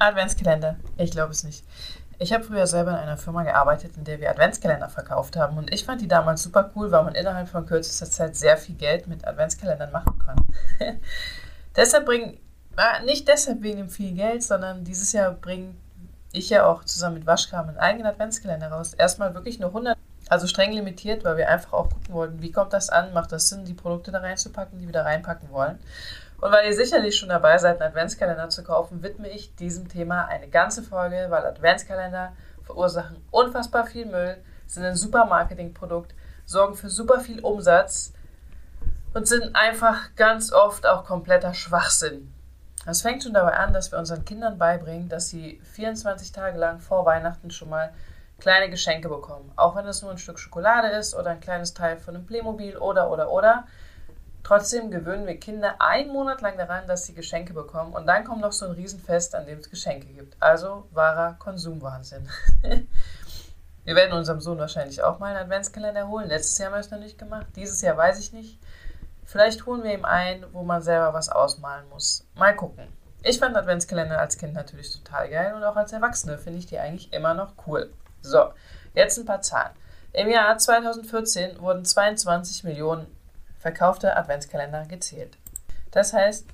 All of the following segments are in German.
Adventskalender. Ich glaube es nicht. Ich habe früher selber in einer Firma gearbeitet, in der wir Adventskalender verkauft haben. Und ich fand die damals super cool, weil man innerhalb von kürzester Zeit sehr viel Geld mit Adventskalendern machen kann. deshalb bringen, äh, nicht deshalb wegen dem viel Geld, sondern dieses Jahr bringe ich ja auch zusammen mit Waschkram einen eigenen Adventskalender raus. Erstmal wirklich nur 100, also streng limitiert, weil wir einfach auch gucken wollten, wie kommt das an, macht das Sinn, die Produkte da reinzupacken, die wir da reinpacken wollen. Und weil ihr sicherlich schon dabei seid, einen Adventskalender zu kaufen, widme ich diesem Thema eine ganze Folge, weil Adventskalender verursachen unfassbar viel Müll, sind ein super Marketingprodukt, sorgen für super viel Umsatz und sind einfach ganz oft auch kompletter Schwachsinn. Es fängt schon dabei an, dass wir unseren Kindern beibringen, dass sie 24 Tage lang vor Weihnachten schon mal kleine Geschenke bekommen. Auch wenn es nur ein Stück Schokolade ist oder ein kleines Teil von einem Playmobil oder oder oder. Trotzdem gewöhnen wir Kinder einen Monat lang daran, dass sie Geschenke bekommen und dann kommt noch so ein Riesenfest, an dem es Geschenke gibt. Also wahrer Konsumwahnsinn. wir werden unserem Sohn wahrscheinlich auch mal einen Adventskalender holen. Letztes Jahr haben wir es noch nicht gemacht. Dieses Jahr weiß ich nicht. Vielleicht holen wir ihm einen, wo man selber was ausmalen muss. Mal gucken. Ich fand Adventskalender als Kind natürlich total geil und auch als Erwachsene finde ich die eigentlich immer noch cool. So, jetzt ein paar Zahlen. Im Jahr 2014 wurden 22 Millionen verkaufte Adventskalender gezählt. Das heißt,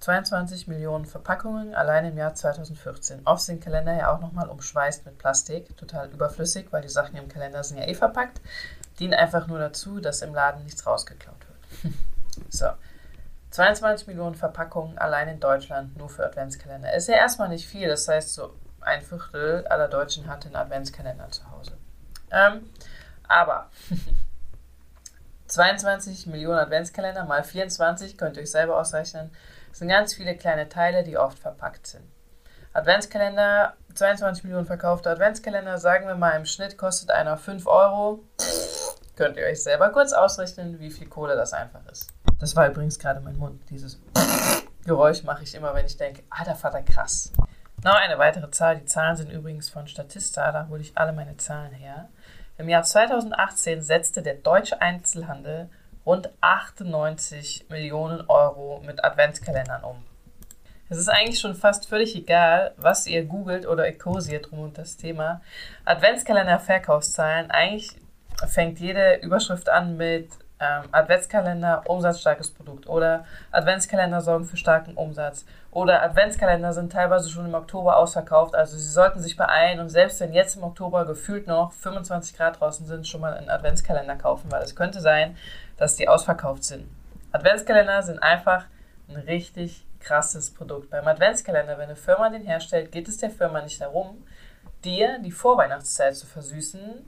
22 Millionen Verpackungen allein im Jahr 2014. Oft sind Kalender ja auch nochmal umschweißt mit Plastik, total überflüssig, weil die Sachen im Kalender sind ja eh verpackt, dienen einfach nur dazu, dass im Laden nichts rausgeklaut wird. so. 22 Millionen Verpackungen allein in Deutschland nur für Adventskalender. Ist ja erstmal nicht viel, das heißt, so ein Viertel aller Deutschen hat einen Adventskalender zu Hause. Ähm, aber 22 Millionen Adventskalender mal 24, könnt ihr euch selber ausrechnen, das sind ganz viele kleine Teile, die oft verpackt sind. Adventskalender, 22 Millionen verkaufte Adventskalender, sagen wir mal im Schnitt kostet einer 5 Euro. Könnt ihr euch selber kurz ausrechnen, wie viel Kohle das einfach ist. Das war übrigens gerade mein Mund. Dieses Geräusch mache ich immer, wenn ich denke, alter Vater, krass. Noch eine weitere Zahl. Die Zahlen sind übrigens von Statista, da hole ich alle meine Zahlen her. Im Jahr 2018 setzte der deutsche Einzelhandel rund 98 Millionen Euro mit Adventskalendern um. Es ist eigentlich schon fast völlig egal, was ihr googelt oder ekosiert rum um das Thema. Adventskalender-Verkaufszahlen, eigentlich fängt jede Überschrift an mit ähm, Adventskalender, umsatzstarkes Produkt oder Adventskalender sorgen für starken Umsatz oder Adventskalender sind teilweise schon im Oktober ausverkauft, also Sie sollten sich beeilen und selbst wenn jetzt im Oktober gefühlt noch 25 Grad draußen sind, schon mal einen Adventskalender kaufen, weil es könnte sein, dass die ausverkauft sind. Adventskalender sind einfach ein richtig krasses Produkt. Beim Adventskalender, wenn eine Firma den herstellt, geht es der Firma nicht darum, dir die Vorweihnachtszeit zu versüßen.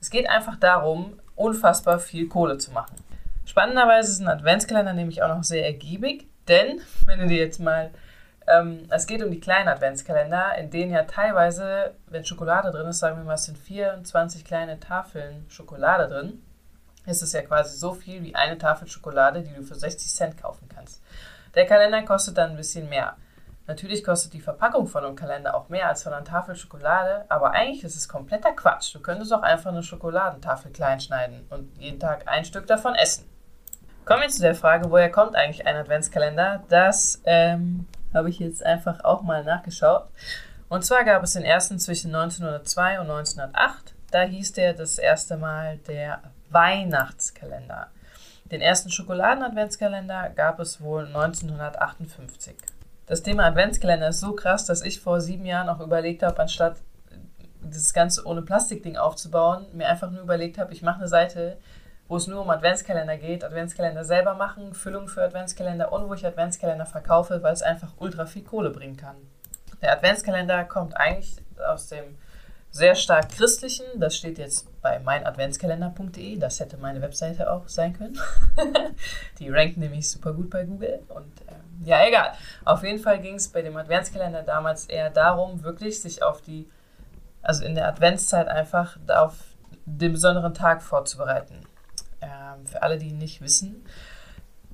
Es geht einfach darum, unfassbar viel Kohle zu machen. Spannenderweise ist ein Adventskalender nämlich auch noch sehr ergiebig, denn wenn du dir jetzt mal, ähm, es geht um die kleinen Adventskalender, in denen ja teilweise, wenn Schokolade drin ist, sagen wir mal, es sind 24 kleine Tafeln Schokolade drin, ist es ja quasi so viel wie eine Tafel Schokolade, die du für 60 Cent kaufen kannst. Der Kalender kostet dann ein bisschen mehr. Natürlich kostet die Verpackung von einem Kalender auch mehr als von einer Tafel Schokolade, aber eigentlich ist es kompletter Quatsch. Du könntest auch einfach eine Schokoladentafel klein schneiden und jeden Tag ein Stück davon essen. Kommen wir zu der Frage, woher kommt eigentlich ein Adventskalender? Das ähm, habe ich jetzt einfach auch mal nachgeschaut. Und zwar gab es den ersten zwischen 1902 und 1908. Da hieß der das erste Mal der Weihnachtskalender. Den ersten Schokoladen-Adventskalender gab es wohl 1958. Das Thema Adventskalender ist so krass, dass ich vor sieben Jahren auch überlegt habe, anstatt dieses Ganze ohne Plastikding aufzubauen, mir einfach nur überlegt habe, ich mache eine Seite, wo es nur um Adventskalender geht, Adventskalender selber machen, Füllung für Adventskalender und wo ich Adventskalender verkaufe, weil es einfach ultra viel Kohle bringen kann. Der Adventskalender kommt eigentlich aus dem sehr stark christlichen, das steht jetzt bei meinadventskalender.de, das hätte meine Webseite auch sein können. Die rankt nämlich super gut bei Google und ja, egal. Auf jeden Fall ging es bei dem Adventskalender damals eher darum, wirklich sich auf die, also in der Adventszeit einfach auf den besonderen Tag vorzubereiten. Ähm, für alle, die nicht wissen,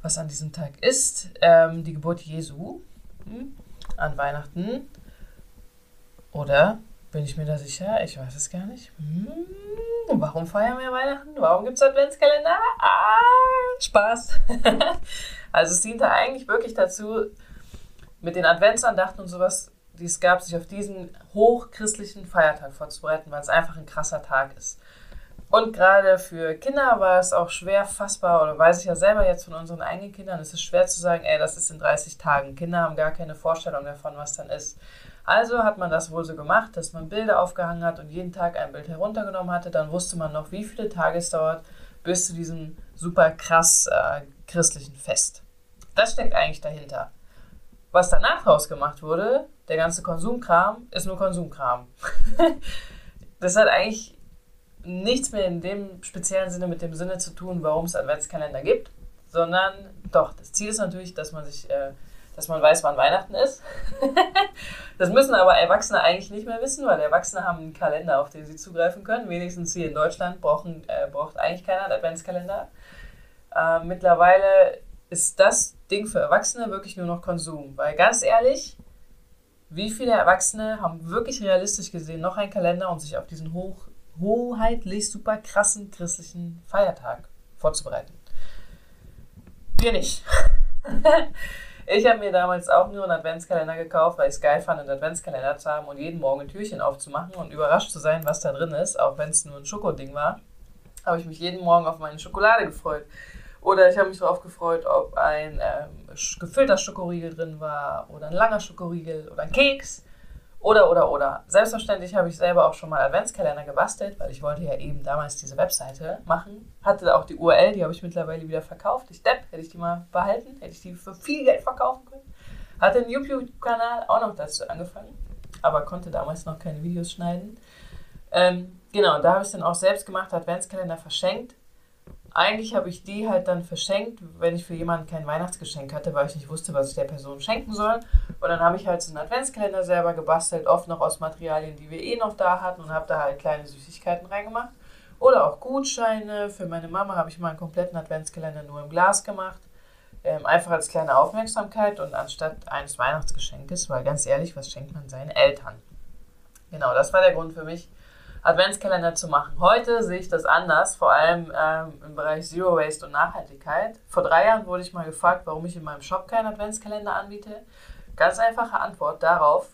was an diesem Tag ist, ähm, die Geburt Jesu hm, an Weihnachten. Oder bin ich mir da sicher? Ich weiß es gar nicht. Hm, warum feiern wir Weihnachten? Warum gibt es Adventskalender? Ah, Spaß. Also es dient da eigentlich wirklich dazu, mit den Adventsandachten und sowas die es gab, sich auf diesen hochchristlichen Feiertag vorzubereiten, weil es einfach ein krasser Tag ist. Und gerade für Kinder war es auch schwer fassbar, oder weiß ich ja selber jetzt von unseren eigenen Kindern, es ist schwer zu sagen, ey, das ist in 30 Tagen. Kinder haben gar keine Vorstellung davon, was dann ist. Also hat man das wohl so gemacht, dass man Bilder aufgehangen hat und jeden Tag ein Bild heruntergenommen hatte. Dann wusste man noch, wie viele Tage es dauert bis zu diesem super krass äh, christlichen Fest. Das steckt eigentlich dahinter. Was danach rausgemacht wurde, der ganze Konsumkram, ist nur Konsumkram. das hat eigentlich nichts mehr in dem speziellen Sinne mit dem Sinne zu tun, warum es Adventskalender gibt, sondern doch, das Ziel ist natürlich, dass man sich äh, dass man weiß, wann Weihnachten ist. das müssen aber Erwachsene eigentlich nicht mehr wissen, weil Erwachsene haben einen Kalender, auf den sie zugreifen können. Wenigstens hier in Deutschland brauchen, äh, braucht eigentlich keiner einen Adventskalender. Äh, mittlerweile ist das Ding für Erwachsene wirklich nur noch Konsum. Weil ganz ehrlich, wie viele Erwachsene haben wirklich realistisch gesehen noch einen Kalender, um sich auf diesen hoch, hoheitlich super krassen christlichen Feiertag vorzubereiten? Wir nicht. Ich habe mir damals auch nur einen Adventskalender gekauft, weil ich es geil fand, einen Adventskalender zu haben und jeden Morgen ein Türchen aufzumachen und überrascht zu sein, was da drin ist, auch wenn es nur ein Schokoding war. Habe ich mich jeden Morgen auf meine Schokolade gefreut. Oder ich habe mich darauf gefreut, ob ein ähm, gefüllter Schokoriegel drin war oder ein langer Schokoriegel oder ein Keks. Oder, oder, oder. Selbstverständlich habe ich selber auch schon mal Adventskalender gebastelt, weil ich wollte ja eben damals diese Webseite machen. Hatte auch die URL, die habe ich mittlerweile wieder verkauft. Ich Depp, hätte ich die mal behalten, hätte ich die für viel Geld verkaufen können. Hatte einen YouTube-Kanal auch noch dazu angefangen, aber konnte damals noch keine Videos schneiden. Ähm, genau, da habe ich dann auch selbst gemacht, Adventskalender verschenkt eigentlich habe ich die halt dann verschenkt, wenn ich für jemanden kein Weihnachtsgeschenk hatte, weil ich nicht wusste, was ich der Person schenken soll. Und dann habe ich halt so einen Adventskalender selber gebastelt, oft noch aus Materialien, die wir eh noch da hatten und habe da halt kleine Süßigkeiten reingemacht. Oder auch Gutscheine. Für meine Mama habe ich mal einen kompletten Adventskalender nur im Glas gemacht. Ähm, einfach als kleine Aufmerksamkeit und anstatt eines Weihnachtsgeschenkes, weil ganz ehrlich, was schenkt man seinen Eltern? Genau, das war der Grund für mich, Adventskalender zu machen. Heute sehe ich das anders, vor allem ähm, im Bereich Zero Waste und Nachhaltigkeit. Vor drei Jahren wurde ich mal gefragt, warum ich in meinem Shop keinen Adventskalender anbiete. Ganz einfache Antwort darauf,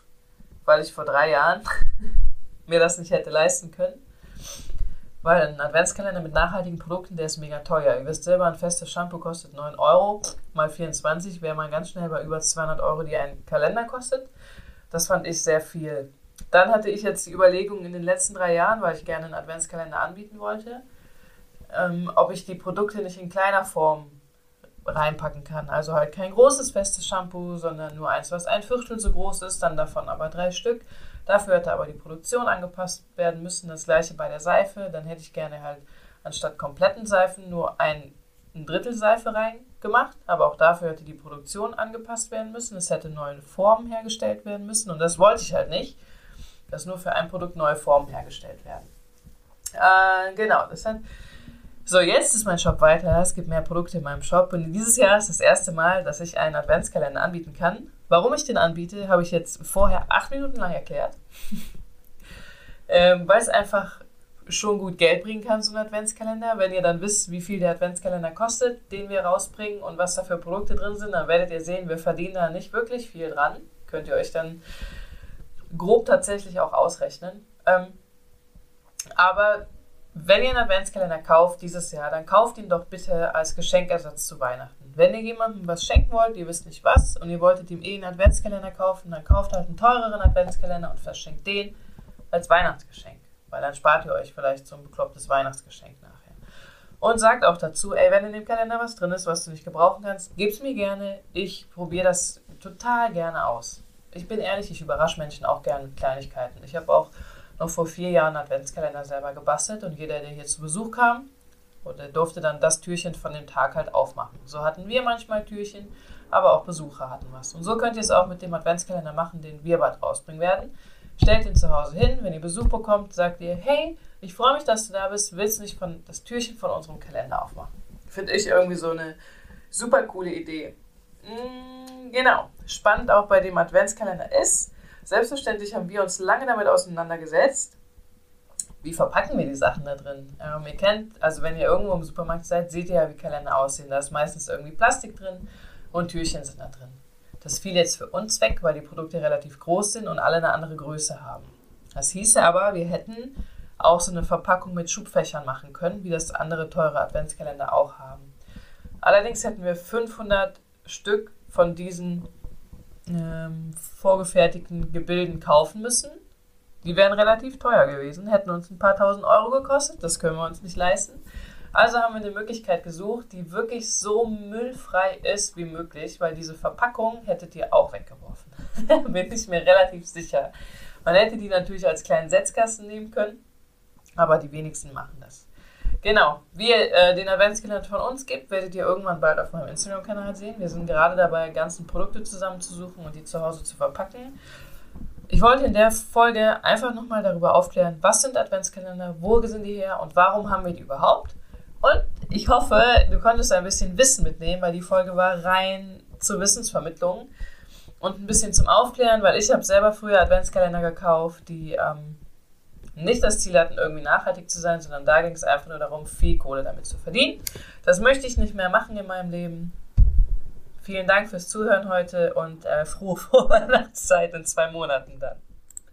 weil ich vor drei Jahren mir das nicht hätte leisten können. Weil ein Adventskalender mit nachhaltigen Produkten, der ist mega teuer. Ihr wisst selber, ein festes Shampoo kostet 9 Euro. Mal 24 wäre man ganz schnell bei über 200 Euro, die ein Kalender kostet. Das fand ich sehr viel. Dann hatte ich jetzt die Überlegung in den letzten drei Jahren, weil ich gerne einen Adventskalender anbieten wollte, ähm, ob ich die Produkte nicht in kleiner Form reinpacken kann. Also halt kein großes festes Shampoo, sondern nur eins, was ein Viertel so groß ist, dann davon aber drei Stück. Dafür hätte aber die Produktion angepasst werden müssen. Das gleiche bei der Seife. Dann hätte ich gerne halt anstatt kompletten Seifen nur ein, ein Drittel Seife reingemacht. Aber auch dafür hätte die Produktion angepasst werden müssen. Es hätte neue Formen hergestellt werden müssen. Und das wollte ich halt nicht dass nur für ein Produkt neue Formen hergestellt werden. Äh, genau, das hat. So, jetzt ist mein Shop weiter. Es gibt mehr Produkte in meinem Shop. Und dieses Jahr ist das erste Mal, dass ich einen Adventskalender anbieten kann. Warum ich den anbiete, habe ich jetzt vorher acht Minuten lang erklärt. ähm, weil es einfach schon gut Geld bringen kann, so ein Adventskalender. Wenn ihr dann wisst, wie viel der Adventskalender kostet, den wir rausbringen und was da für Produkte drin sind, dann werdet ihr sehen, wir verdienen da nicht wirklich viel dran. Könnt ihr euch dann grob tatsächlich auch ausrechnen. Ähm, aber wenn ihr einen Adventskalender kauft dieses Jahr, dann kauft ihn doch bitte als Geschenkersatz zu Weihnachten. Wenn ihr jemandem was schenken wollt, ihr wisst nicht was, und ihr wolltet ihm eh einen Adventskalender kaufen, dann kauft halt einen teureren Adventskalender und verschenkt den als Weihnachtsgeschenk. Weil dann spart ihr euch vielleicht so ein beklopptes Weihnachtsgeschenk nachher. Und sagt auch dazu, ey, wenn in dem Kalender was drin ist, was du nicht gebrauchen kannst, gib's mir gerne. Ich probiere das total gerne aus ich bin ehrlich, ich überrasche Menschen auch gerne mit Kleinigkeiten. Ich habe auch noch vor vier Jahren Adventskalender selber gebastelt und jeder, der hier zu Besuch kam, der durfte dann das Türchen von dem Tag halt aufmachen. So hatten wir manchmal Türchen, aber auch Besucher hatten was. Und so könnt ihr es auch mit dem Adventskalender machen, den wir bald rausbringen werden. Stellt ihn zu Hause hin, wenn ihr Besuch bekommt, sagt ihr, hey, ich freue mich, dass du da bist, willst du nicht von, das Türchen von unserem Kalender aufmachen? Finde ich irgendwie so eine super coole Idee. Mm, genau. Spannend auch bei dem Adventskalender ist, selbstverständlich haben wir uns lange damit auseinandergesetzt, wie verpacken wir die Sachen da drin? Ähm, ihr kennt, also wenn ihr irgendwo im Supermarkt seid, seht ihr ja, wie Kalender aussehen. Da ist meistens irgendwie Plastik drin und Türchen sind da drin. Das fiel jetzt für uns weg, weil die Produkte relativ groß sind und alle eine andere Größe haben. Das hieße aber, wir hätten auch so eine Verpackung mit Schubfächern machen können, wie das andere teure Adventskalender auch haben. Allerdings hätten wir 500 Stück von diesen ähm, vorgefertigten Gebilden kaufen müssen. Die wären relativ teuer gewesen, hätten uns ein paar tausend Euro gekostet, das können wir uns nicht leisten. Also haben wir eine Möglichkeit gesucht, die wirklich so müllfrei ist wie möglich, weil diese Verpackung hättet ihr auch weggeworfen. Bin ich mir relativ sicher. Man hätte die natürlich als kleinen Setzkasten nehmen können, aber die wenigsten machen das. Genau, wie ihr äh, den Adventskalender von uns gibt, werdet ihr irgendwann bald auf meinem Instagram-Kanal sehen. Wir sind gerade dabei, ganzen Produkte zusammenzusuchen und die zu Hause zu verpacken. Ich wollte in der Folge einfach nochmal darüber aufklären, was sind Adventskalender, wo sind die her und warum haben wir die überhaupt. Und ich hoffe, du konntest ein bisschen Wissen mitnehmen, weil die Folge war rein zur Wissensvermittlung und ein bisschen zum Aufklären, weil ich habe selber früher Adventskalender gekauft, die ähm, nicht das Ziel hatten, irgendwie nachhaltig zu sein, sondern da ging es einfach nur darum, viel Kohle damit zu verdienen. Das möchte ich nicht mehr machen in meinem Leben. Vielen Dank fürs Zuhören heute und äh, frohe Weihnachtszeit in zwei Monaten dann.